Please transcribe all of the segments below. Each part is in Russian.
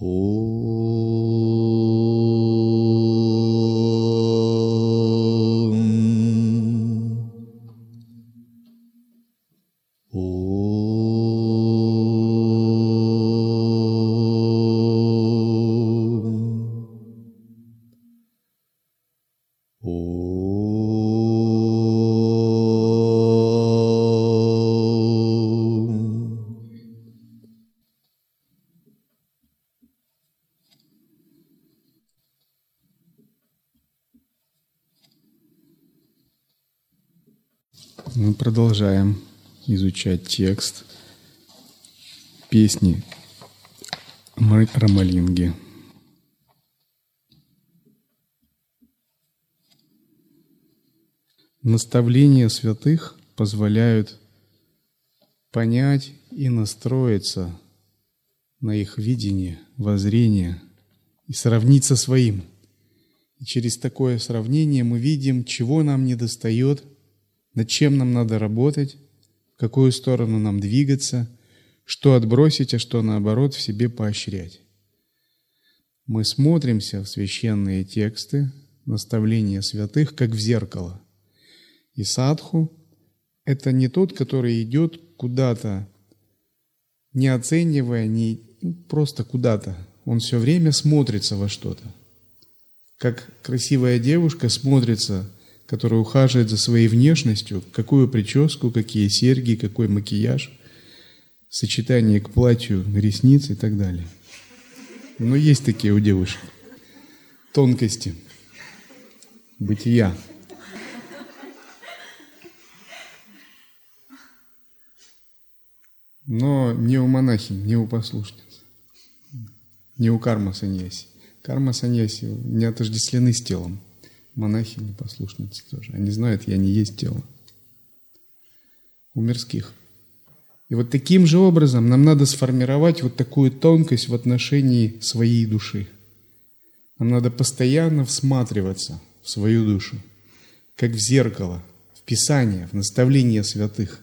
Мы продолжаем изучать текст песни Рамалинги. Наставления святых позволяют понять и настроиться на их видение, воззрение и сравнить со своим. И через такое сравнение мы видим, чего нам недостает – над чем нам надо работать, в какую сторону нам двигаться, что отбросить, а что наоборот в себе поощрять. Мы смотримся в священные тексты, наставления святых, как в зеркало. И садху – это не тот, который идет куда-то, не оценивая, не ну, просто куда-то. Он все время смотрится во что-то. Как красивая девушка смотрится который ухаживает за своей внешностью, какую прическу, какие серьги, какой макияж, сочетание к платью, ресниц и так далее. Но есть такие у девушек тонкости бытия. Но не у монахи, не у послушниц, не у карма саньяси. Карма саньяси не отождествлены с телом монахи, непослушницы тоже. Они знают, я не есть тело. У мирских. И вот таким же образом нам надо сформировать вот такую тонкость в отношении своей души. Нам надо постоянно всматриваться в свою душу, как в зеркало, в Писание, в наставление святых,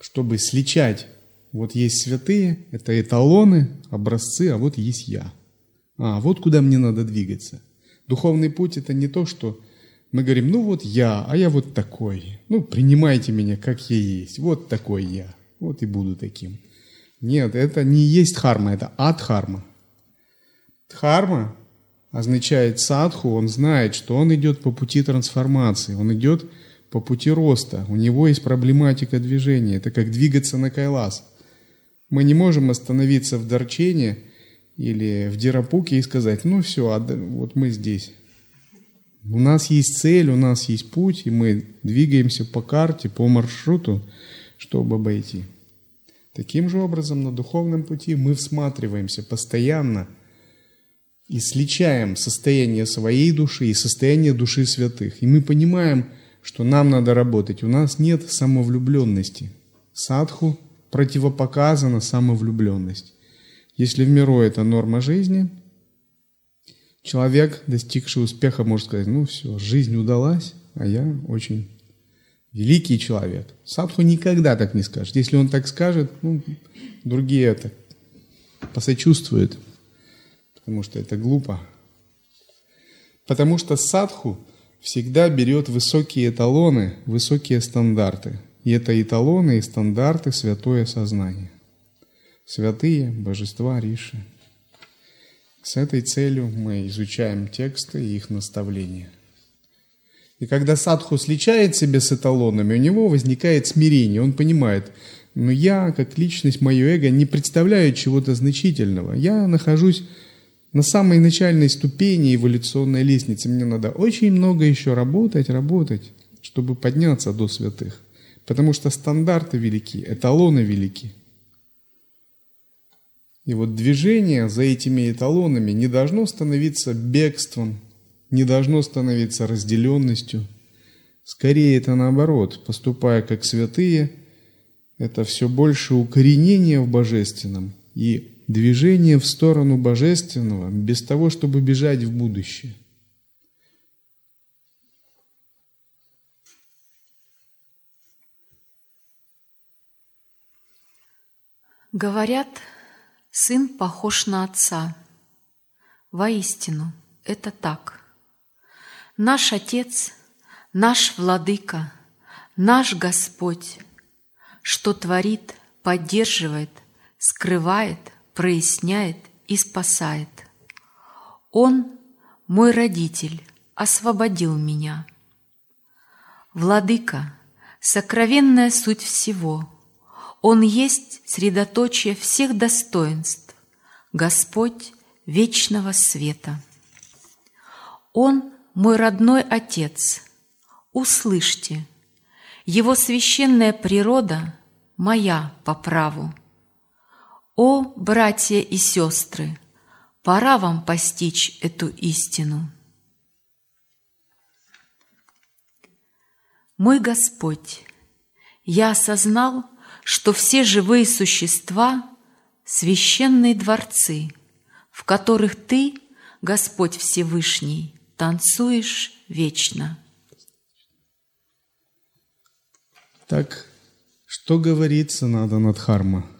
чтобы сличать. Вот есть святые, это эталоны, образцы, а вот есть я. А, вот куда мне надо двигаться – Духовный путь – это не то, что мы говорим, ну вот я, а я вот такой. Ну, принимайте меня, как я есть. Вот такой я. Вот и буду таким. Нет, это не есть харма, это адхарма. Дхарма означает садху, он знает, что он идет по пути трансформации, он идет по пути роста. У него есть проблематика движения. Это как двигаться на кайлас. Мы не можем остановиться в Дарчене – или в Дирапуке и сказать, ну все, а вот мы здесь. У нас есть цель, у нас есть путь, и мы двигаемся по карте, по маршруту, чтобы обойти. Таким же образом на духовном пути мы всматриваемся постоянно и сличаем состояние своей души и состояние души святых. И мы понимаем, что нам надо работать. У нас нет самовлюбленности. Садху противопоказана самовлюбленность. Если в миру это норма жизни, человек, достигший успеха, может сказать, ну все, жизнь удалась, а я очень великий человек. Садху никогда так не скажет. Если он так скажет, ну, другие это посочувствуют, потому что это глупо. Потому что садху всегда берет высокие эталоны, высокие стандарты. И это эталоны и стандарты святое сознание святые божества Риши. С этой целью мы изучаем тексты и их наставления. И когда садху сличает себя с эталонами, у него возникает смирение. Он понимает, но «Ну, я, как личность, мое эго, не представляю чего-то значительного. Я нахожусь на самой начальной ступени эволюционной лестницы. Мне надо очень много еще работать, работать, чтобы подняться до святых. Потому что стандарты велики, эталоны велики – и вот движение за этими эталонами не должно становиться бегством, не должно становиться разделенностью. Скорее это наоборот, поступая как святые, это все больше укоренение в божественном и движение в сторону божественного, без того, чтобы бежать в будущее. Говорят, Сын похож на отца. Воистину, это так. Наш Отец, наш Владыка, наш Господь, что творит, поддерживает, скрывает, проясняет и спасает. Он, мой родитель, освободил меня. Владыка, сокровенная суть всего. Он есть средоточие всех достоинств, Господь вечного света. Он мой родной Отец, услышьте, Его священная природа моя по праву. О, братья и сестры, пора вам постичь эту истину. Мой Господь, я осознал, что все живые существа – священные дворцы, в которых Ты, Господь Всевышний, танцуешь вечно. Так, что говорится надо над Харма?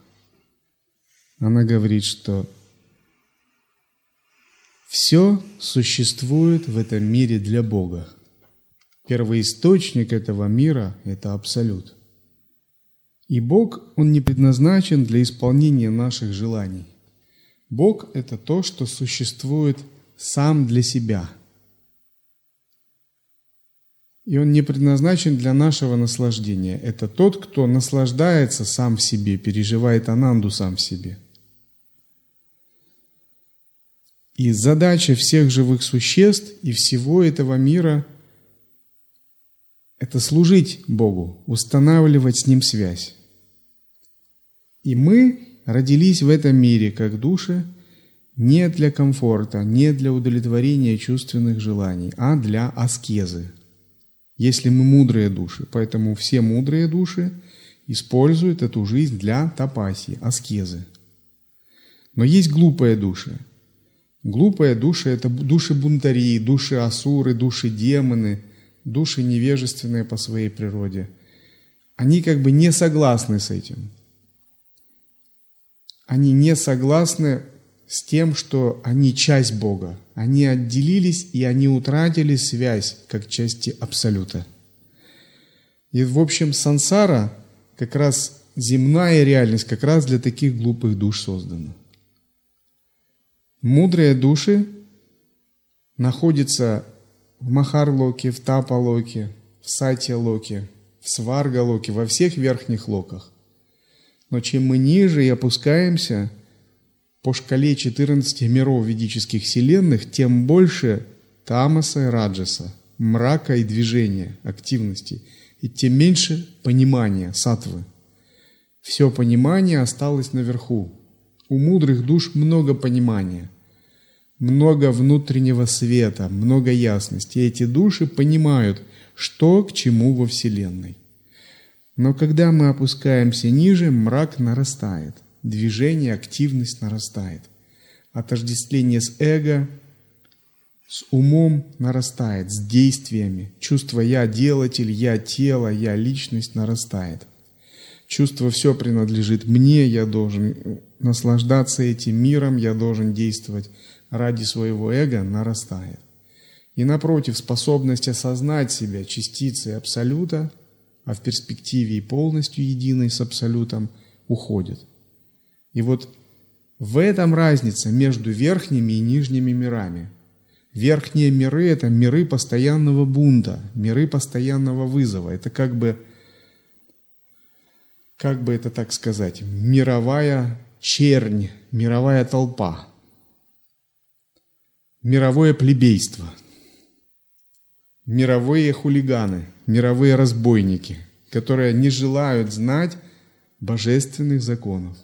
Она говорит, что все существует в этом мире для Бога – Первоисточник этого мира – это Абсолют. И Бог, Он не предназначен для исполнения наших желаний. Бог – это то, что существует сам для себя. И Он не предназначен для нашего наслаждения. Это тот, кто наслаждается сам в себе, переживает ананду сам в себе. И задача всех живых существ и всего этого мира – это служить Богу, устанавливать с Ним связь. И мы родились в этом мире как души не для комфорта, не для удовлетворения чувственных желаний, а для аскезы. Если мы мудрые души, поэтому все мудрые души используют эту жизнь для тапаси, аскезы. Но есть глупые души. Глупые души – это души бунтари, души асуры, души демоны – души невежественные по своей природе, они как бы не согласны с этим. Они не согласны с тем, что они часть Бога. Они отделились и они утратили связь как части Абсолюта. И в общем сансара, как раз земная реальность, как раз для таких глупых душ создана. Мудрые души находятся в Махарлоке, в Тапалоке, в Сатья-локе, в Сварга-локе, во всех верхних локах. Но чем мы ниже и опускаемся по шкале 14 миров ведических вселенных, тем больше тамаса и раджаса, мрака и движения, активности, и тем меньше понимания, сатвы. Все понимание осталось наверху. У мудрых душ много понимания – много внутреннего света, много ясности. И эти души понимают, что к чему во Вселенной. Но когда мы опускаемся ниже, мрак нарастает, движение, активность нарастает. Отождествление с эго, с умом нарастает, с действиями. Чувство «я делатель», «я тело», «я личность» нарастает. Чувство «все принадлежит мне», я должен наслаждаться этим миром, я должен действовать ради своего эго нарастает. И напротив, способность осознать себя частицей Абсолюта, а в перспективе и полностью единой с Абсолютом, уходит. И вот в этом разница между верхними и нижними мирами. Верхние миры – это миры постоянного бунта, миры постоянного вызова. Это как бы, как бы это так сказать, мировая чернь, мировая толпа – мировое плебейство, мировые хулиганы, мировые разбойники, которые не желают знать божественных законов.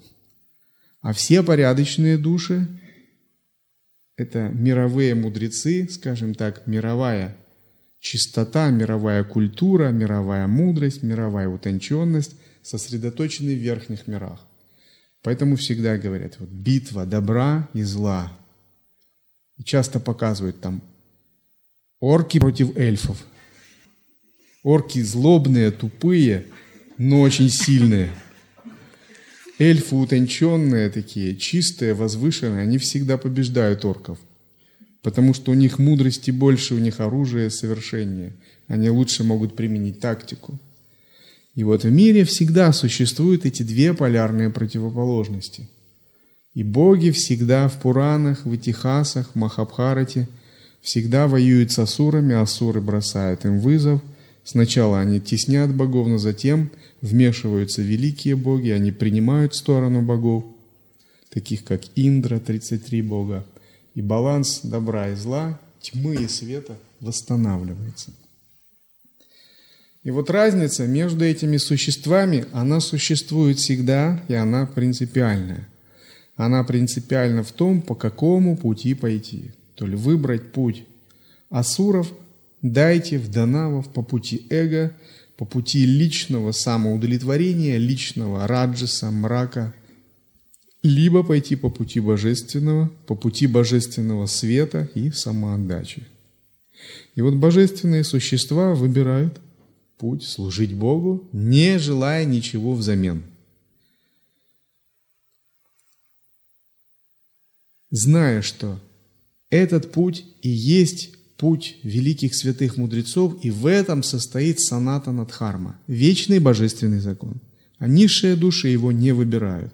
А все порядочные души – это мировые мудрецы, скажем так, мировая чистота, мировая культура, мировая мудрость, мировая утонченность сосредоточены в верхних мирах. Поэтому всегда говорят, вот битва добра и зла – и часто показывают там орки против эльфов. Орки злобные, тупые, но очень сильные. Эльфы утонченные такие, чистые, возвышенные, они всегда побеждают орков. Потому что у них мудрости больше, у них оружие совершеннее. Они лучше могут применить тактику. И вот в мире всегда существуют эти две полярные противоположности. И боги всегда в Пуранах, в Итихасах, Махабхарате всегда воюют с асурами, асуры бросают им вызов. Сначала они теснят богов, но затем вмешиваются великие боги, они принимают сторону богов, таких как Индра, 33 бога, и баланс добра и зла, тьмы и света восстанавливается. И вот разница между этими существами, она существует всегда, и она принципиальная. Она принципиальна в том, по какому пути пойти. То ли выбрать путь асуров, дайте в данавов по пути эго – по пути личного самоудовлетворения, личного раджаса, мрака, либо пойти по пути божественного, по пути божественного света и самоотдачи. И вот божественные существа выбирают путь служить Богу, не желая ничего взамен. Зная, что этот путь и есть путь великих святых мудрецов, и в этом состоит саната надхарма, вечный божественный закон. А низшие души его не выбирают.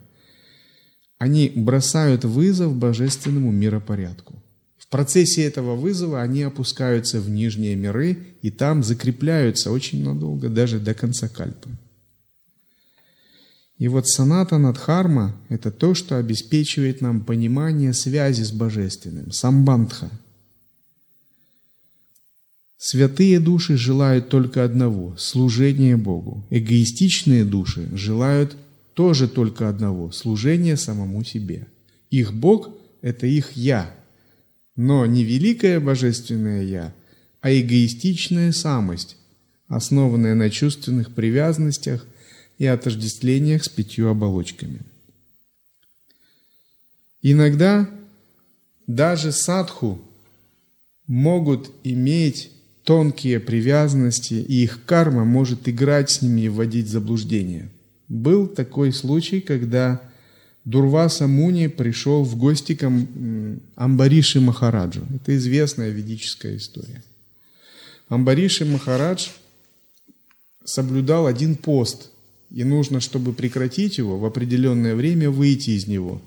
Они бросают вызов божественному миропорядку. В процессе этого вызова они опускаются в нижние миры и там закрепляются очень надолго, даже до конца кальпы. И вот саната надхарма – это то, что обеспечивает нам понимание связи с Божественным, самбандха – Святые души желают только одного – служения Богу. Эгоистичные души желают тоже только одного – служения самому себе. Их Бог – это их «я», но не великое божественное «я», а эгоистичная самость, основанная на чувственных привязанностях и отождествлениях с пятью оболочками. Иногда даже садху могут иметь тонкие привязанности, и их карма может играть с ними и вводить в заблуждение. Был такой случай, когда Дурваса Муни пришел в гости к Амбариши Махараджу. Это известная ведическая история. Амбариши Махарадж соблюдал один пост, и нужно, чтобы прекратить его, в определенное время выйти из него.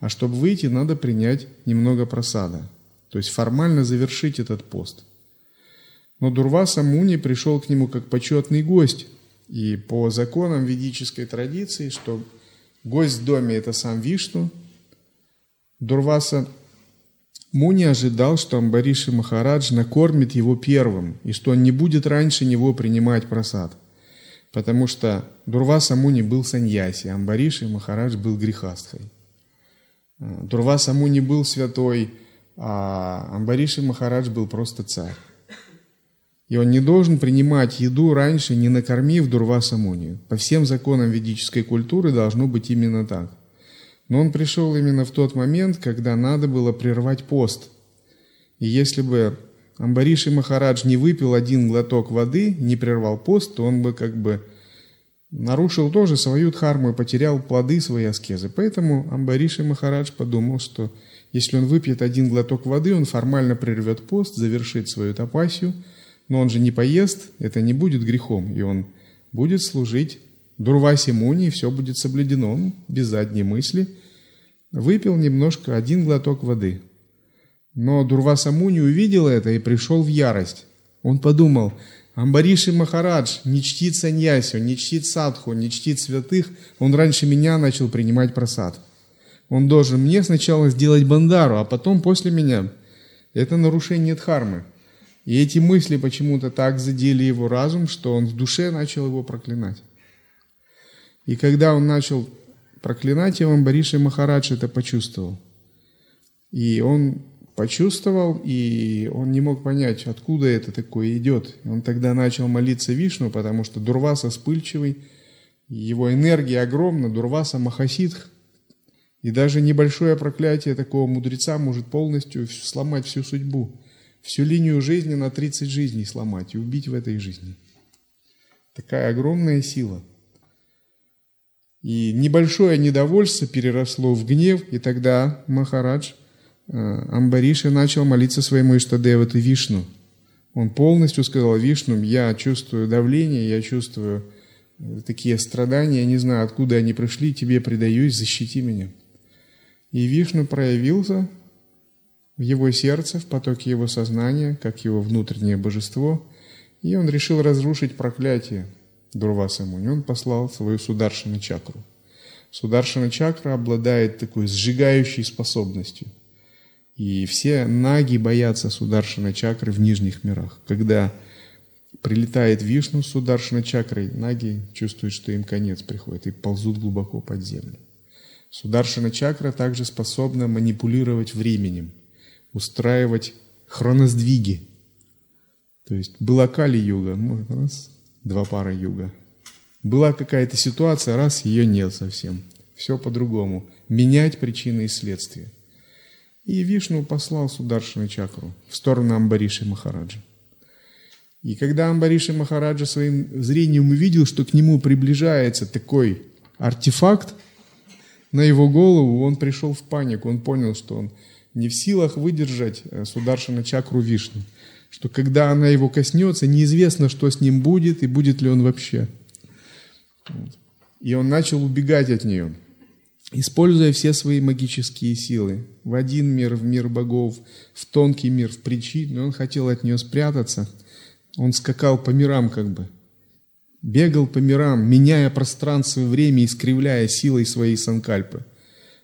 А чтобы выйти, надо принять немного просада. То есть формально завершить этот пост – но Дурваса Муни пришел к нему как почетный гость. И по законам ведической традиции, что гость в доме – это сам Вишну, Дурваса Муни ожидал, что Амбариши Махарадж накормит его первым, и что он не будет раньше него принимать просад. Потому что Дурваса Муни был саньяси, а Амбариши Махарадж был грехастхой. Дурваса Муни был святой, а Амбариши Махарадж был просто царь. И он не должен принимать еду раньше, не накормив Дурваса Мунию. По всем законам ведической культуры должно быть именно так. Но он пришел именно в тот момент, когда надо было прервать пост. И если бы Амбариши Махарадж не выпил один глоток воды, не прервал пост, то он бы как бы нарушил тоже свою дхарму и потерял плоды своей аскезы. Поэтому Амбариши Махарадж подумал, что если он выпьет один глоток воды, он формально прервет пост, завершит свою тапасию – но он же не поест, это не будет грехом, и он будет служить Дурвасе Муни, и все будет соблюдено. Он без задней мысли выпил немножко, один глоток воды. Но Дурваса Муни увидел это и пришел в ярость. Он подумал, Амбариши Махарадж не чтит саньяси, он не чтит садху, не чтит святых, он раньше меня начал принимать просад. Он должен мне сначала сделать бандару, а потом после меня. Это нарушение дхармы. И эти мысли почему-то так задели его разум, что он в душе начал его проклинать. И когда он начал проклинать его, Бариши Махарадж это почувствовал. И он почувствовал, и он не мог понять, откуда это такое идет. Он тогда начал молиться Вишну, потому что Дурваса вспыльчивый, его энергия огромна, Дурваса Махасидх, и даже небольшое проклятие такого мудреца может полностью сломать всю судьбу всю линию жизни на 30 жизней сломать и убить в этой жизни. Такая огромная сила. И небольшое недовольство переросло в гнев, и тогда Махарадж э, Амбариши начал молиться своему Иштадевату Вишну. Он полностью сказал Вишну, я чувствую давление, я чувствую э, такие страдания, я не знаю, откуда они пришли, тебе предаюсь, защити меня. И Вишну проявился в его сердце, в потоке его сознания, как его внутреннее божество, и он решил разрушить проклятие Дурваса Муни. Он послал свою Сударшина чакру. Сударшина чакра обладает такой сжигающей способностью. И все наги боятся Сударшина чакры в нижних мирах. Когда прилетает Вишну с Сударшина чакрой, наги чувствуют, что им конец приходит и ползут глубоко под землю. Сударшина чакра также способна манипулировать временем, устраивать хроносдвиги. То есть была Кали-юга, ну, раз, два пара юга. Была какая-то ситуация, раз, ее нет совсем. Все по-другому. Менять причины и следствия. И Вишну послал Сударшина чакру в сторону Амбариши Махараджа. И когда Амбариши Махараджа своим зрением увидел, что к нему приближается такой артефакт, на его голову, он пришел в панику, он понял, что он не в силах выдержать э, Сударшина чакру Вишну, что когда она его коснется, неизвестно, что с ним будет и будет ли он вообще. И он начал убегать от нее, используя все свои магические силы. В один мир, в мир богов, в тонкий мир, в причину. Он хотел от нее спрятаться. Он скакал по мирам как бы – бегал по мирам, меняя пространство и время, искривляя силой своей санкальпы.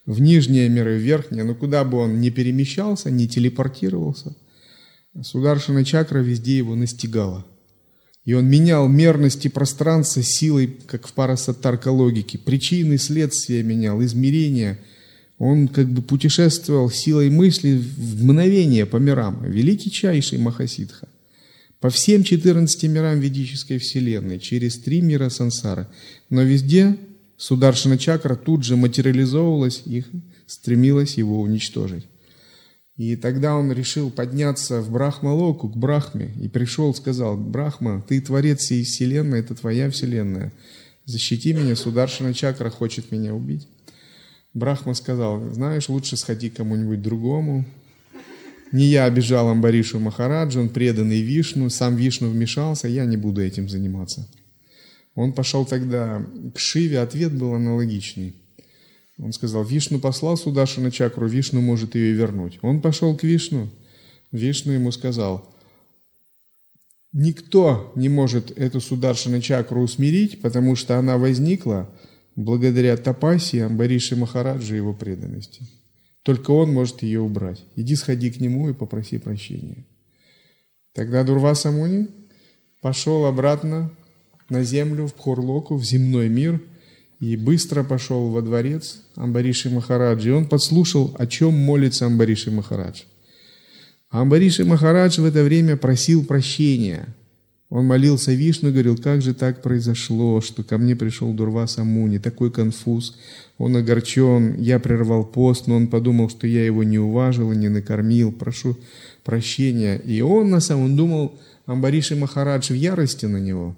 В нижние миры, в верхние, но куда бы он ни перемещался, ни телепортировался, Сударшина чакра везде его настигала. И он менял мерности пространства силой, как в парасаттаркологике. Причины, следствия менял, измерения. Он как бы путешествовал силой мысли в мгновение по мирам. Великий чайший Махасидха по всем 14 мирам ведической вселенной, через три мира сансара. Но везде Сударшина чакра тут же материализовывалась и стремилась его уничтожить. И тогда он решил подняться в Брахмалоку, к Брахме, и пришел, сказал, Брахма, ты творец всей вселенной, это твоя вселенная. Защити меня, Сударшина чакра хочет меня убить. Брахма сказал, знаешь, лучше сходи к кому-нибудь другому, не я обижал Амбаришу Махараджа, он преданный Вишну, сам Вишну вмешался, я не буду этим заниматься. Он пошел тогда к Шиве, ответ был аналогичный. Он сказал, Вишну послал Судашу на чакру, Вишну может ее вернуть. Он пошел к Вишну, Вишну ему сказал, никто не может эту Сударшина чакру усмирить, потому что она возникла благодаря Тапаси, Амбариши Махараджа и его преданности. Только он может ее убрать. Иди сходи к нему и попроси прощения. Тогда Дурваса Муни пошел обратно на землю, в Пхурлоку, в земной мир, и быстро пошел во дворец Амбариши Махараджи. И он подслушал, о чем молится Амбариши Махарадж. Амбариши Махарадж в это время просил прощения – он молился Вишну, говорил, как же так произошло, что ко мне пришел Дурваса Муни, такой конфуз, он огорчен, я прервал пост, но он подумал, что я его не уважил и не накормил, прошу прощения. И он на самом думал, Амбариши Махарадж в ярости на него.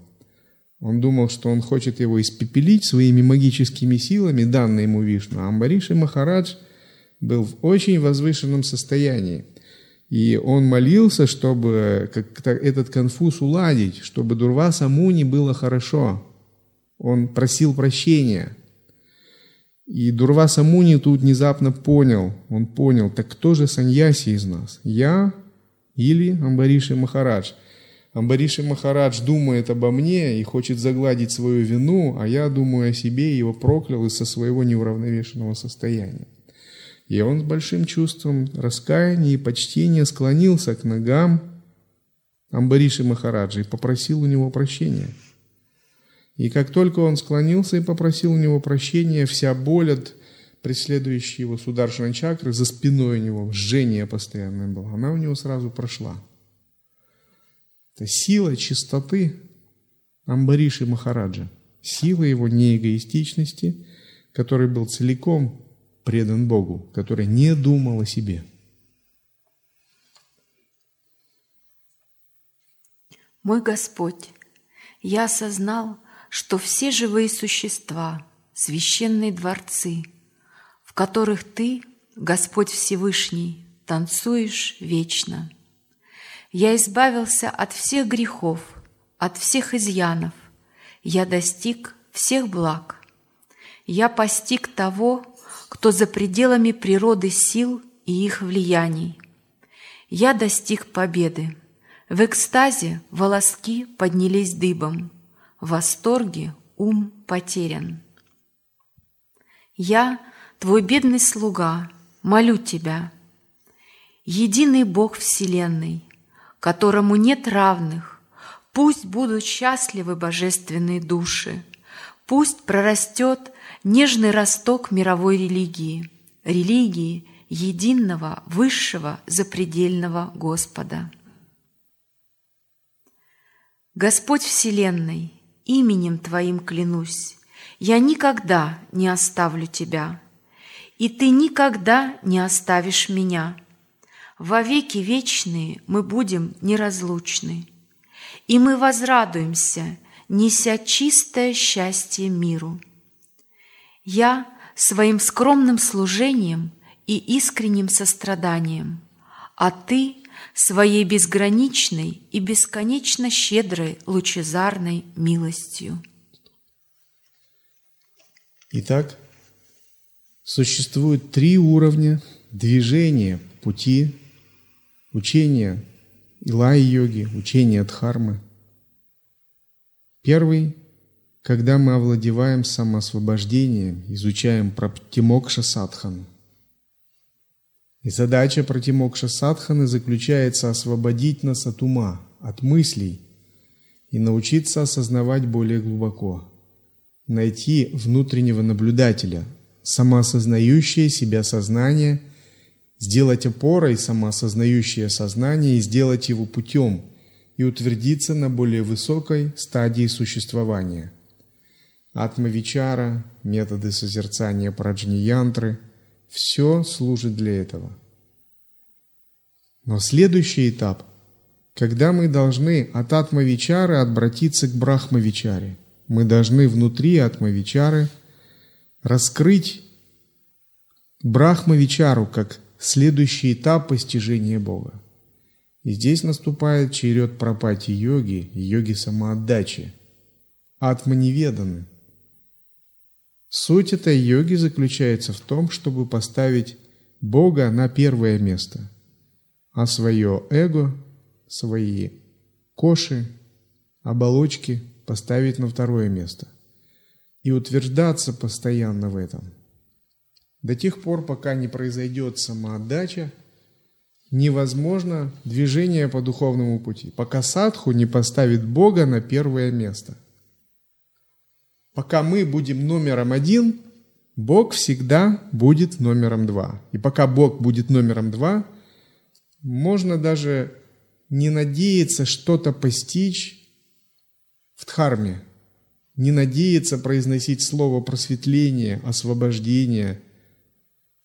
Он думал, что он хочет его испепелить своими магическими силами, данные ему Вишну. А Амбариши Махарадж был в очень возвышенном состоянии – и он молился, чтобы этот конфуз уладить, чтобы Дурваса Муни было хорошо. Он просил прощения. И Дурваса Муни тут внезапно понял, он понял, так кто же саньяси из нас? Я или Амбариши Махарадж? Амбариши Махарадж думает обо мне и хочет загладить свою вину, а я думаю о себе и его проклял из-за своего неуравновешенного состояния. И он с большим чувством раскаяния и почтения склонился к ногам Амбариши Махараджи и попросил у него прощения. И как только он склонился и попросил у него прощения, вся боль от преследующей его сударшина чакры за спиной у него, жжение постоянное было, она у него сразу прошла. Это сила чистоты Амбариши Махараджа, сила его неэгоистичности, который был целиком предан Богу, который не думал о себе. Мой Господь, я осознал, что все живые существа, священные дворцы, в которых Ты, Господь Всевышний, танцуешь вечно. Я избавился от всех грехов, от всех изъянов. Я достиг всех благ. Я постиг того, кто за пределами природы сил и их влияний. Я достиг победы. В экстазе волоски поднялись дыбом, в восторге ум потерян. Я, твой бедный слуга, молю тебя, единый Бог Вселенной, которому нет равных, пусть будут счастливы божественные души, пусть прорастет нежный росток мировой религии, религии единого, высшего, запредельного Господа. Господь Вселенной, именем Твоим клянусь, я никогда не оставлю Тебя, и Ты никогда не оставишь меня. Во веки вечные мы будем неразлучны, и мы возрадуемся, неся чистое счастье миру. Я своим скромным служением и искренним состраданием, а Ты своей безграничной и бесконечно щедрой лучезарной милостью. Итак, существует три уровня движения пути, учения Илай-йоги, учения Дхармы. Первый, когда мы овладеваем самоосвобождением, изучаем Праптимокша Садхану – и задача Пратимокша Садханы заключается освободить нас от ума, от мыслей и научиться осознавать более глубоко, найти внутреннего наблюдателя, самоосознающее себя сознание, сделать опорой самоосознающее сознание и сделать его путем и утвердиться на более высокой стадии существования. Атмавичара, методы созерцания праджни-янтры – все служит для этого. Но следующий этап, когда мы должны от атмавичары обратиться к брахмавичаре, мы должны внутри атмавичары раскрыть брахмавичару как следующий этап постижения Бога. И здесь наступает черед пропати йоги йоги самоотдачи, атманеведаны – Суть этой йоги заключается в том, чтобы поставить Бога на первое место, а свое эго, свои коши, оболочки поставить на второе место и утверждаться постоянно в этом. До тех пор, пока не произойдет самоотдача, невозможно движение по духовному пути, пока садху не поставит Бога на первое место – Пока мы будем номером один, Бог всегда будет номером два. И пока Бог будет номером два, можно даже не надеяться что-то постичь в Дхарме, не надеяться произносить слово просветление, освобождение,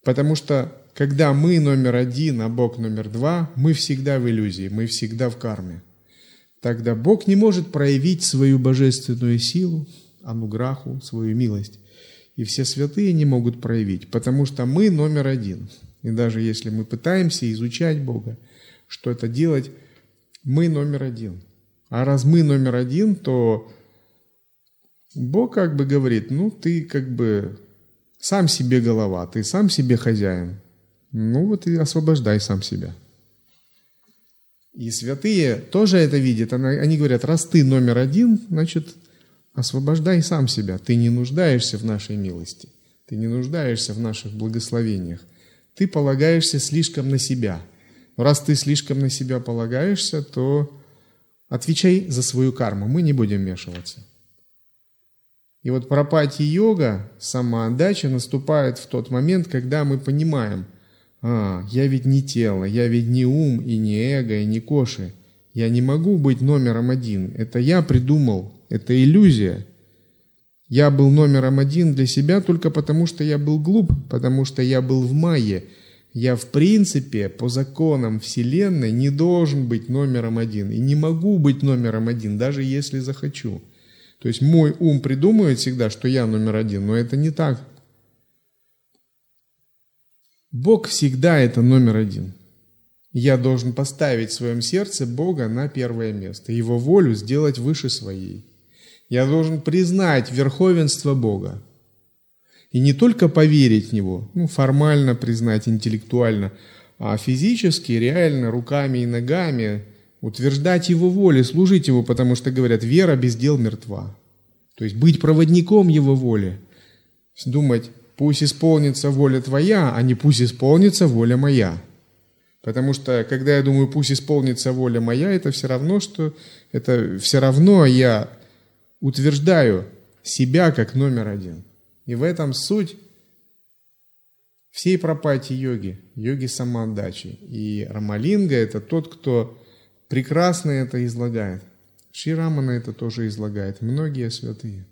потому что когда мы номер один, а Бог номер два, мы всегда в иллюзии, мы всегда в карме. Тогда Бог не может проявить свою божественную силу, ануграху, свою милость. И все святые не могут проявить, потому что мы номер один. И даже если мы пытаемся изучать Бога, что это делать, мы номер один. А раз мы номер один, то Бог как бы говорит, ну ты как бы сам себе голова, ты сам себе хозяин. Ну вот и освобождай сам себя. И святые тоже это видят. Они говорят, раз ты номер один, значит, Освобождай сам себя. Ты не нуждаешься в нашей милости. Ты не нуждаешься в наших благословениях. Ты полагаешься слишком на себя. Раз ты слишком на себя полагаешься, то отвечай за свою карму. Мы не будем вмешиваться. И вот пропати-йога, самоотдача наступает в тот момент, когда мы понимаем, а, я ведь не тело, я ведь не ум и не эго и не коши. Я не могу быть номером один. Это я придумал это иллюзия. Я был номером один для себя только потому, что я был глуп, потому что я был в мае. Я в принципе по законам Вселенной не должен быть номером один и не могу быть номером один, даже если захочу. То есть мой ум придумывает всегда, что я номер один, но это не так. Бог всегда это номер один. Я должен поставить в своем сердце Бога на первое место, Его волю сделать выше своей. Я должен признать верховенство Бога. И не только поверить в Него, ну, формально признать, интеллектуально, а физически, реально, руками и ногами утверждать Его воле, служить Его, потому что, говорят, вера без дел мертва. То есть быть проводником Его воли. Думать, пусть исполнится воля Твоя, а не пусть исполнится воля моя. Потому что, когда я думаю, пусть исполнится воля моя, это все равно, что это все равно я утверждаю себя как номер один. И в этом суть всей пропати йоги, йоги самоотдачи. И Рамалинга – это тот, кто прекрасно это излагает. Шри Рамана это тоже излагает, многие святые.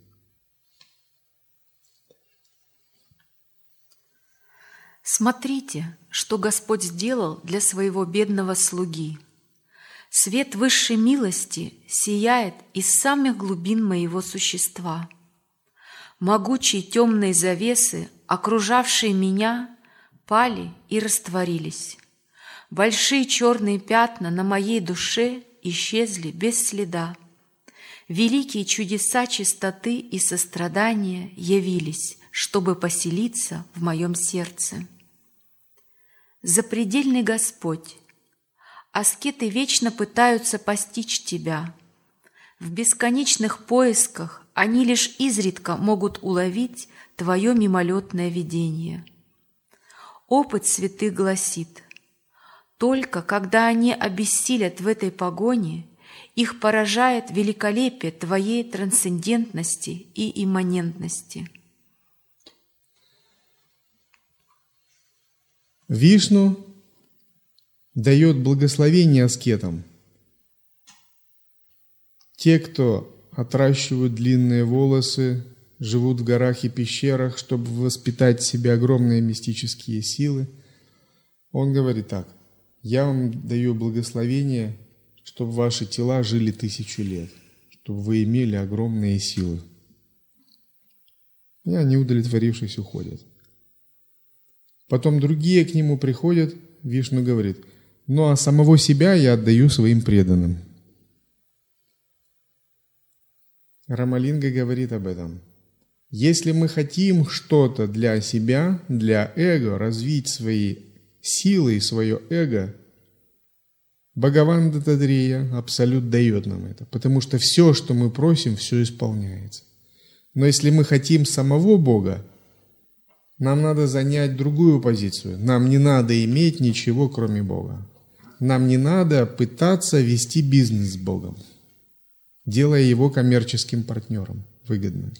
Смотрите, что Господь сделал для своего бедного слуги – Свет высшей милости сияет из самых глубин моего существа. Могучие темные завесы, окружавшие меня, пали и растворились. Большие черные пятна на моей душе исчезли без следа. Великие чудеса чистоты и сострадания явились, чтобы поселиться в моем сердце. Запредельный Господь, Аскеты вечно пытаются постичь тебя. В бесконечных поисках они лишь изредка могут уловить твое мимолетное видение. Опыт святых гласит, только когда они обессилят в этой погоне, их поражает великолепие твоей трансцендентности и имманентности. Вишну дает благословение аскетам. Те, кто отращивают длинные волосы, живут в горах и пещерах, чтобы воспитать в себе огромные мистические силы, он говорит так, я вам даю благословение, чтобы ваши тела жили тысячу лет, чтобы вы имели огромные силы. И они, удовлетворившись, уходят. Потом другие к нему приходят, Вишну говорит – ну а самого себя я отдаю своим преданным. Рамалинга говорит об этом. Если мы хотим что-то для себя, для эго, развить свои силы и свое эго, Бхагаван Датадрия Абсолют дает нам это, потому что все, что мы просим, все исполняется. Но если мы хотим самого Бога, нам надо занять другую позицию. Нам не надо иметь ничего, кроме Бога. Нам не надо пытаться вести бизнес с Богом, делая его коммерческим партнером выгодным.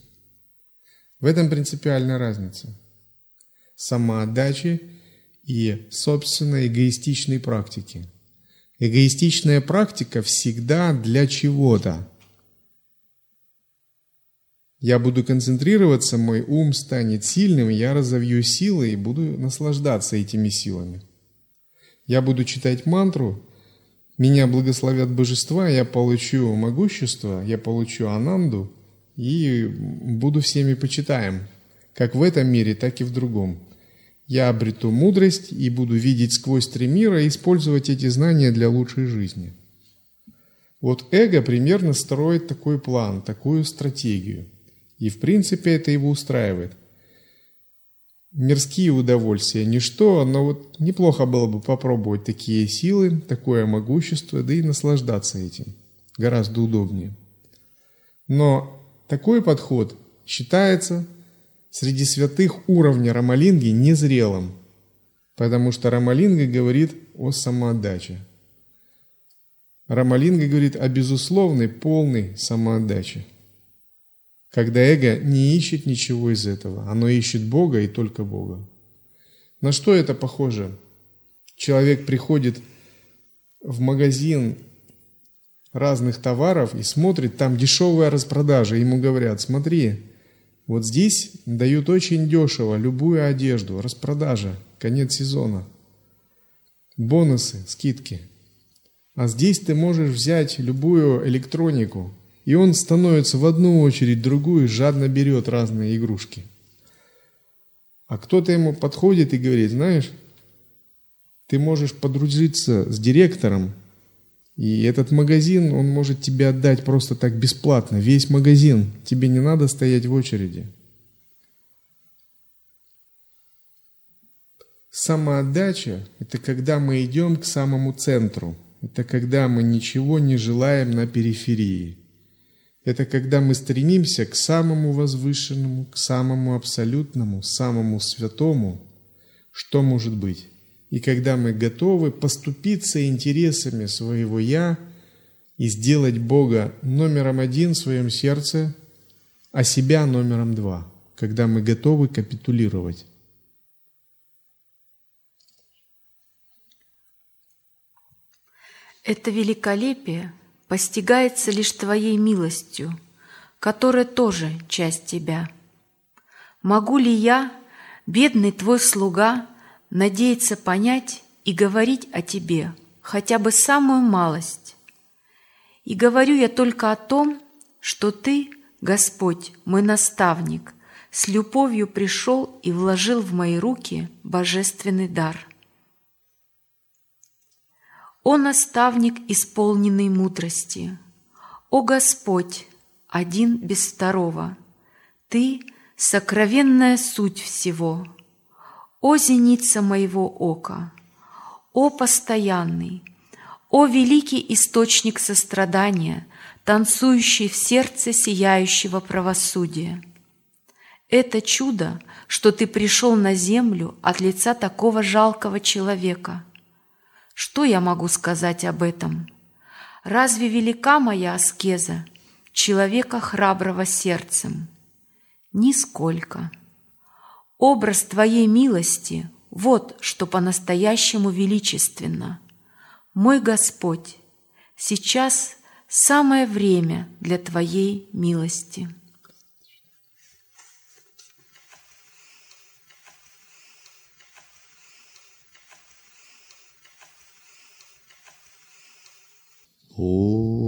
В этом принципиальная разница. Самоотдачи и, собственно, эгоистичной практики. Эгоистичная практика всегда для чего-то. Я буду концентрироваться, мой ум станет сильным, я разовью силы и буду наслаждаться этими силами. Я буду читать мантру, меня благословят божества, я получу могущество, я получу ананду и буду всеми почитаем, как в этом мире, так и в другом. Я обрету мудрость и буду видеть сквозь три мира и использовать эти знания для лучшей жизни. Вот эго примерно строит такой план, такую стратегию. И в принципе это его устраивает мирские удовольствия, ничто, но вот неплохо было бы попробовать такие силы, такое могущество, да и наслаждаться этим. Гораздо удобнее. Но такой подход считается среди святых уровня Рамалинги незрелым, потому что Рамалинга говорит о самоотдаче. Рамалинга говорит о безусловной, полной самоотдаче когда эго не ищет ничего из этого, оно ищет Бога и только Бога. На что это похоже? Человек приходит в магазин разных товаров и смотрит, там дешевая распродажа. Ему говорят, смотри, вот здесь дают очень дешево любую одежду, распродажа, конец сезона, бонусы, скидки. А здесь ты можешь взять любую электронику, И он становится в одну очередь, другую, жадно берет разные игрушки. А кто-то ему подходит и говорит, знаешь, ты можешь подружиться с директором, и этот магазин, он может тебе отдать просто так бесплатно, весь магазин. Тебе не надо стоять в очереди. Самоотдача – это когда мы идем к самому центру. Это когда мы ничего не желаем на периферии. Это когда мы стремимся к самому возвышенному, к самому абсолютному, самому святому, что может быть. И когда мы готовы поступиться интересами своего «я» и сделать Бога номером один в своем сердце, а себя номером два, когда мы готовы капитулировать. Это великолепие постигается лишь Твоей милостью, которая тоже часть Тебя. Могу ли я, бедный Твой слуга, надеяться понять и говорить о Тебе хотя бы самую малость? И говорю я только о том, что Ты, Господь, мой наставник, с любовью пришел и вложил в мои руки божественный дар – о наставник, исполненный мудрости! О Господь, один без второго! Ты — сокровенная суть всего! О зеница моего ока! О постоянный! О великий источник сострадания, танцующий в сердце сияющего правосудия! Это чудо, что ты пришел на землю от лица такого жалкого человека – что я могу сказать об этом? Разве велика моя аскеза, человека храброго сердцем? Нисколько. Образ Твоей милости – вот что по-настоящему величественно. Мой Господь, сейчас самое время для Твоей милости. Oh.